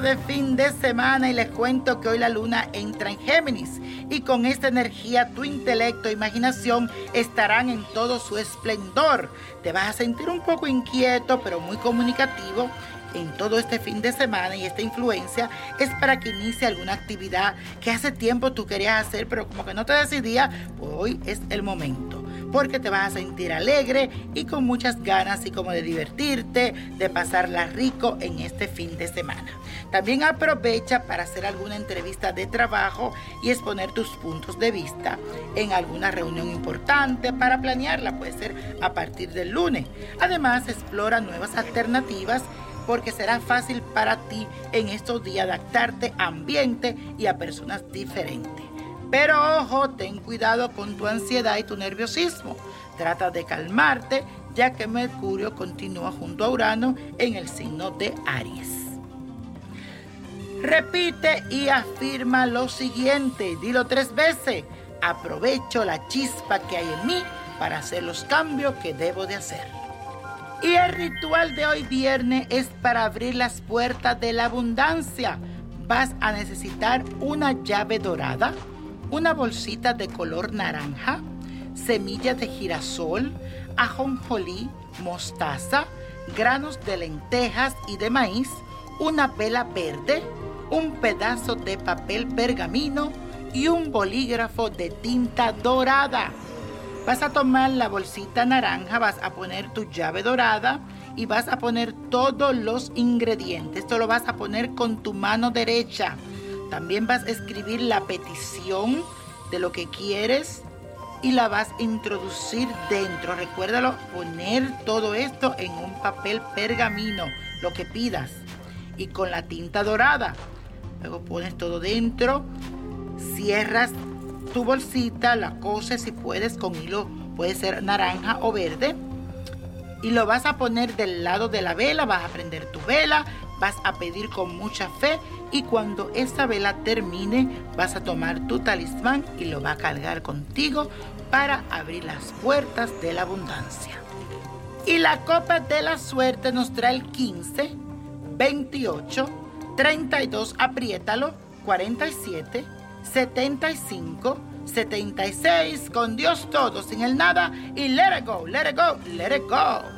de fin de semana y les cuento que hoy la luna entra en Géminis y con esta energía tu intelecto e imaginación estarán en todo su esplendor. Te vas a sentir un poco inquieto pero muy comunicativo en todo este fin de semana y esta influencia es para que inicie alguna actividad que hace tiempo tú querías hacer pero como que no te decidías, pues hoy es el momento porque te vas a sentir alegre y con muchas ganas y como de divertirte, de pasarla rico en este fin de semana. También aprovecha para hacer alguna entrevista de trabajo y exponer tus puntos de vista en alguna reunión importante para planearla, puede ser a partir del lunes. Además, explora nuevas alternativas porque será fácil para ti en estos días adaptarte a ambiente y a personas diferentes. Pero ojo, ten cuidado con tu ansiedad y tu nerviosismo. Trata de calmarte ya que Mercurio continúa junto a Urano en el signo de Aries. Repite y afirma lo siguiente, dilo tres veces. Aprovecho la chispa que hay en mí para hacer los cambios que debo de hacer. Y el ritual de hoy viernes es para abrir las puertas de la abundancia. Vas a necesitar una llave dorada una bolsita de color naranja, semillas de girasol, ajonjolí, mostaza, granos de lentejas y de maíz, una vela verde, un pedazo de papel pergamino y un bolígrafo de tinta dorada. Vas a tomar la bolsita naranja, vas a poner tu llave dorada y vas a poner todos los ingredientes. Esto lo vas a poner con tu mano derecha. También vas a escribir la petición de lo que quieres y la vas a introducir dentro. Recuérdalo, poner todo esto en un papel pergamino, lo que pidas, y con la tinta dorada. Luego pones todo dentro, cierras tu bolsita, la coses si puedes con hilo, puede ser naranja o verde. Y lo vas a poner del lado de la vela, vas a prender tu vela, vas a pedir con mucha fe y cuando esta vela termine vas a tomar tu talismán y lo va a cargar contigo para abrir las puertas de la abundancia. Y la copa de la suerte nos trae el 15, 28, 32, apriétalo, 47, 75, 76, con Dios todo, sin el nada y let it go, let it go, let it go.